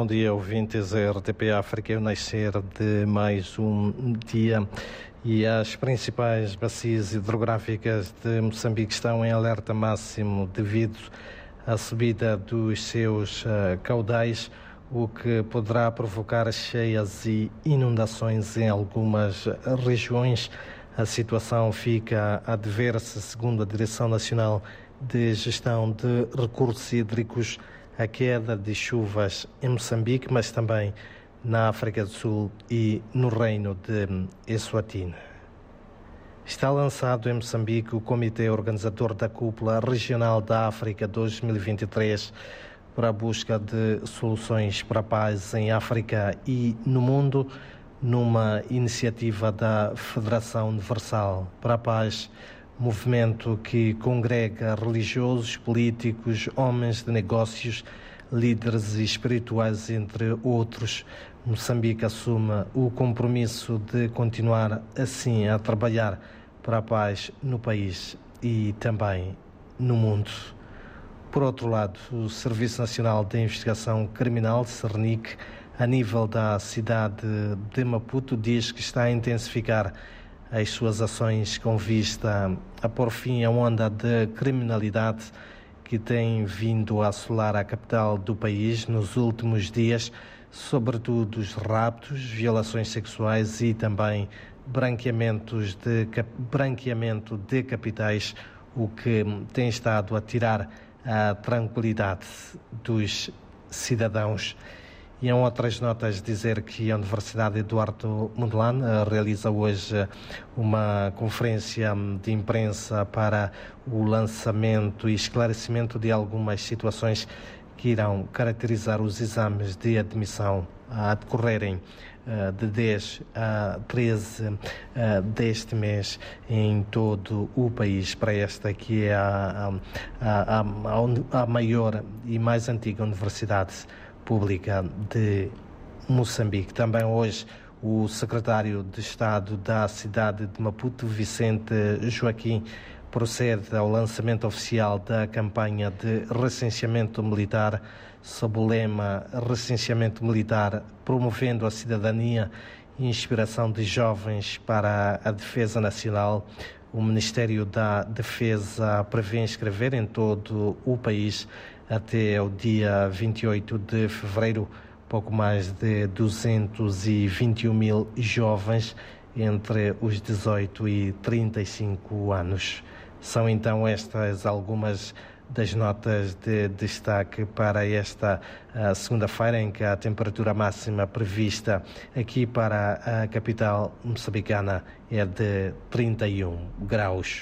Bom dia, ouvintes da RTP África. O nascer de mais um dia e as principais bacias hidrográficas de Moçambique estão em alerta máximo devido à subida dos seus uh, caudais, o que poderá provocar cheias e inundações em algumas regiões. A situação fica a dever-se, segundo a Direção Nacional de Gestão de Recursos Hídricos, a queda de chuvas em Moçambique, mas também na África do Sul e no Reino de Eswatini. Está lançado em Moçambique o Comitê Organizador da Cúpula Regional da África 2023 para a busca de soluções para a paz em África e no mundo, numa iniciativa da Federação Universal para a Paz movimento que congrega religiosos, políticos, homens de negócios, líderes espirituais, entre outros. Moçambique assume o compromisso de continuar assim a trabalhar para a paz no país e também no mundo. Por outro lado, o Serviço Nacional de Investigação Criminal, CERNIC, a nível da cidade de Maputo, diz que está a intensificar as suas ações com vista a pôr fim à onda de criminalidade que tem vindo a assolar a capital do país nos últimos dias, sobretudo os raptos, violações sexuais e também branqueamentos de, branqueamento de capitais, o que tem estado a tirar a tranquilidade dos cidadãos. E em outras notas dizer que a Universidade Eduardo Mondlane eh, realiza hoje eh, uma conferência de imprensa para o lançamento e esclarecimento de algumas situações que irão caracterizar os exames de admissão a decorrerem eh, de 10 a 13 deste mês em todo o país, para esta que é a, a, a, a maior e mais antiga universidade Pública de Moçambique. Também hoje o secretário de Estado da cidade de Maputo, Vicente Joaquim, procede ao lançamento oficial da campanha de recenseamento militar sob o lema Recenseamento Militar, promovendo a cidadania e inspiração de jovens para a defesa nacional. O Ministério da Defesa prevê inscrever em todo o país até o dia 28 de fevereiro, pouco mais de 221 mil jovens entre os 18 e 35 anos. São então estas algumas das notas de destaque para esta uh, segunda-feira, em que a temperatura máxima prevista aqui para a capital moçambicana é de 31 graus.